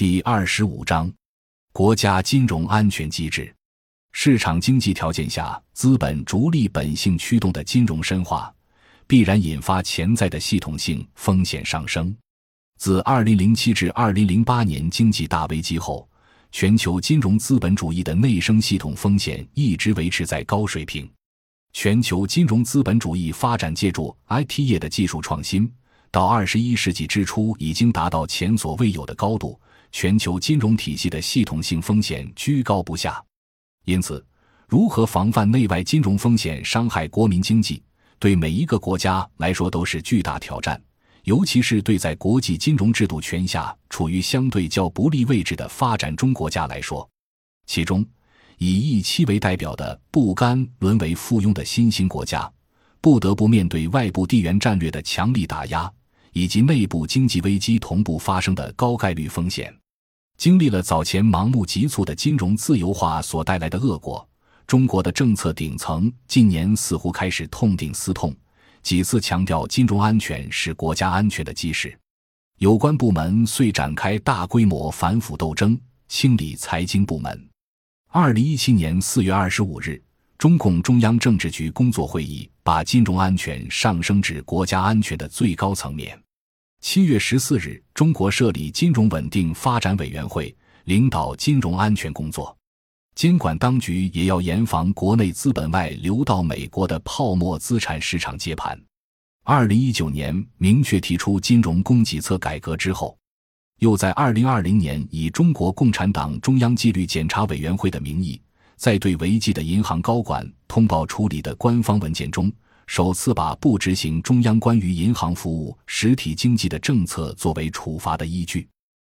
第二十五章：国家金融安全机制。市场经济条件下，资本逐利本性驱动的金融深化，必然引发潜在的系统性风险上升。自二零零七至二零零八年经济大危机后，全球金融资本主义的内生系统风险一直维持在高水平。全球金融资本主义发展借助 IT 业的技术创新，到二十一世纪之初已经达到前所未有的高度。全球金融体系的系统性风险居高不下。因此，如何防范内外金融风险伤害国民经济，对每一个国家来说都是巨大挑战。尤其是对在国际金融制度权下处于相对较不利位置的发展中国家来说，其中以一期为代表的不甘沦为附庸的新兴国家，不得不面对外部地缘战略的强力打压，以及内部经济危机同步发生的高概率风险。经历了早前盲目急促的金融自由化所带来的恶果，中国的政策顶层近年似乎开始痛定思痛，几次强调金融安全是国家安全的基石。有关部门遂展开大规模反腐斗争，清理财经部门。二零一七年四月二十五日，中共中央政治局工作会议把金融安全上升至国家安全的最高层面。七月十四日，中国设立金融稳定发展委员会，领导金融安全工作。监管当局也要严防国内资本外流到美国的泡沫资产市场接盘。二零一九年明确提出金融供给侧改革之后，又在二零二零年以中国共产党中央纪律检查委员会的名义，在对违纪的银行高管通报处理的官方文件中。首次把不执行中央关于银行服务实体经济的政策作为处罚的依据，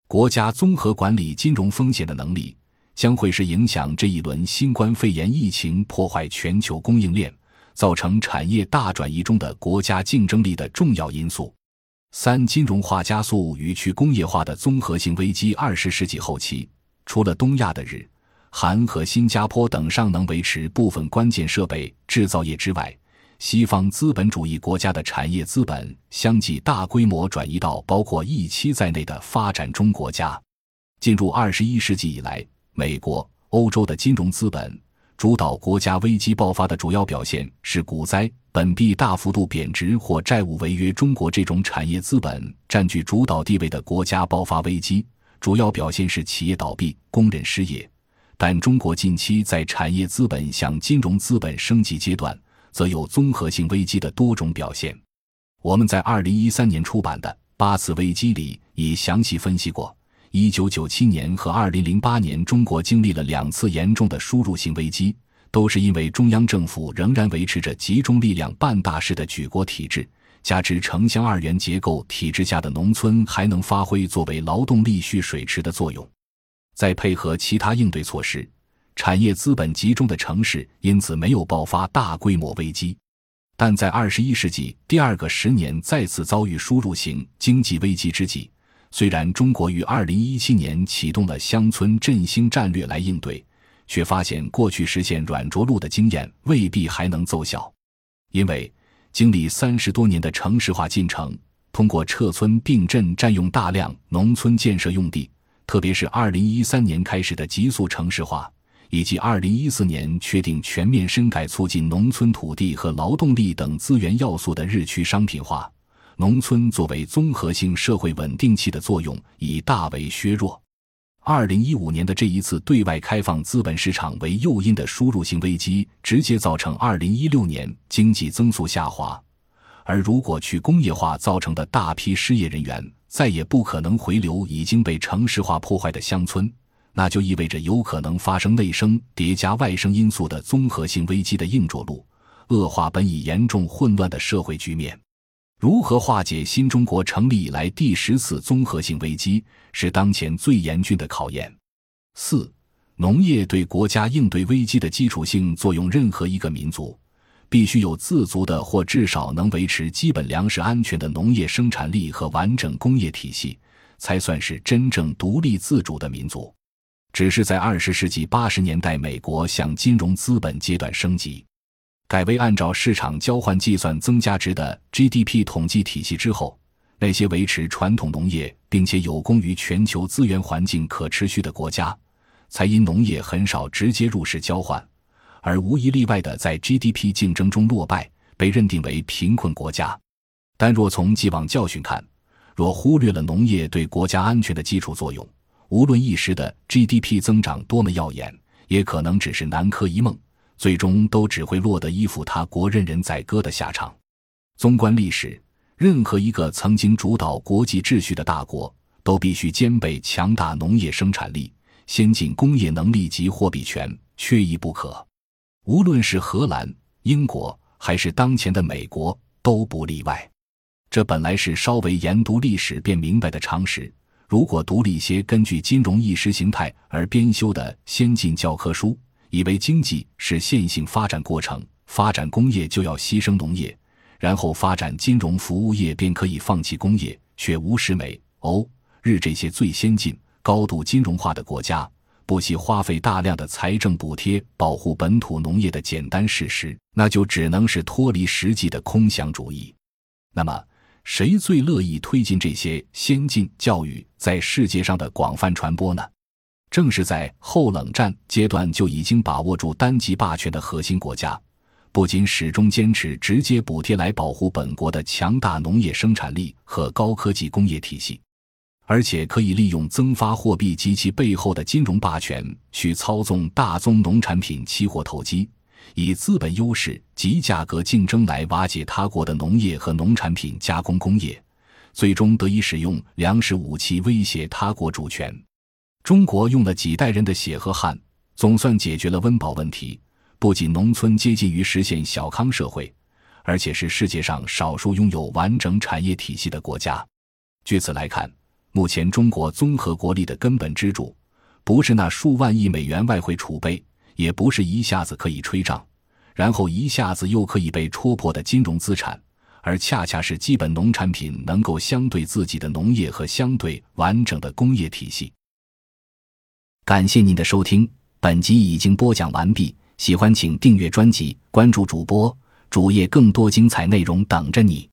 国家综合管理金融风险的能力将会是影响这一轮新冠肺炎疫情破坏全球供应链、造成产业大转移中的国家竞争力的重要因素。三、金融化加速与去工业化的综合性危机。二十世纪后期，除了东亚的日、韩和新加坡等尚能维持部分关键设备制造业之外，西方资本主义国家的产业资本相继大规模转移到包括一期在内的发展中国家。进入二十一世纪以来，美国、欧洲的金融资本主导国家危机爆发的主要表现是股灾、本币大幅度贬值或债务违约。中国这种产业资本占据主导地位的国家爆发危机，主要表现是企业倒闭、工人失业。但中国近期在产业资本向金融资本升级阶段。则有综合性危机的多种表现。我们在二零一三年出版的《八次危机》里已详细分析过，一九九七年和二零零八年，中国经历了两次严重的输入性危机，都是因为中央政府仍然维持着集中力量办大事的举国体制，加之城乡二元结构体制下的农村还能发挥作为劳动力蓄水池的作用，再配合其他应对措施。产业资本集中的城市因此没有爆发大规模危机，但在二十一世纪第二个十年再次遭遇输入型经济危机之际，虽然中国于二零一七年启动了乡村振兴战略来应对，却发现过去实现软着陆的经验未必还能奏效，因为经历三十多年的城市化进程，通过撤村并镇占用大量农村建设用地，特别是二零一三年开始的急速城市化。以及二零一四年确定全面深改促进农村土地和劳动力等资源要素的日趋商品化，农村作为综合性社会稳定器的作用已大为削弱。二零一五年的这一次对外开放资本市场为诱因的输入性危机，直接造成二零一六年经济增速下滑。而如果去工业化造成的大批失业人员再也不可能回流已经被城市化破坏的乡村。那就意味着有可能发生内生叠加外生因素的综合性危机的硬着陆，恶化本已严重混乱的社会局面。如何化解新中国成立以来第十次综合性危机，是当前最严峻的考验。四、农业对国家应对危机的基础性作用。任何一个民族必须有自足的或至少能维持基本粮食安全的农业生产力和完整工业体系，才算是真正独立自主的民族。只是在二十世纪八十年代，美国向金融资本阶段升级，改为按照市场交换计算增加值的 GDP 统计体系之后，那些维持传统农业并且有功于全球资源环境可持续的国家，才因农业很少直接入市交换，而无一例外的在 GDP 竞争中落败，被认定为贫困国家。但若从既往教训看，若忽略了农业对国家安全的基础作用，无论一时的 GDP 增长多么耀眼，也可能只是南柯一梦，最终都只会落得依附他国任人宰割的下场。纵观历史，任何一个曾经主导国际秩序的大国，都必须兼备强大农业生产力、先进工业能力及货币权，缺一不可。无论是荷兰、英国，还是当前的美国，都不例外。这本来是稍微研读历史便明白的常识。如果读了一些根据金融意识形态而编修的先进教科书，以为经济是线性发展过程，发展工业就要牺牲农业，然后发展金融服务业便可以放弃工业，却无视美、欧、日这些最先进、高度金融化的国家不惜花费大量的财政补贴保护本土农业的简单事实，那就只能是脱离实际的空想主义。那么，谁最乐意推进这些先进教育在世界上的广泛传播呢？正是在后冷战阶段就已经把握住单极霸权的核心国家，不仅始终坚持直接补贴来保护本国的强大农业生产力和高科技工业体系，而且可以利用增发货币及其背后的金融霸权去操纵大宗农产品期货投机。以资本优势及价格竞争来瓦解他国的农业和农产品加工工业，最终得以使用粮食武器威胁他国主权。中国用了几代人的血和汗，总算解决了温饱问题，不仅农村接近于实现小康社会，而且是世界上少数拥有完整产业体系的国家。据此来看，目前中国综合国力的根本支柱，不是那数万亿美元外汇储备。也不是一下子可以吹涨，然后一下子又可以被戳破的金融资产，而恰恰是基本农产品能够相对自己的农业和相对完整的工业体系。感谢您的收听，本集已经播讲完毕。喜欢请订阅专辑，关注主播主页，更多精彩内容等着你。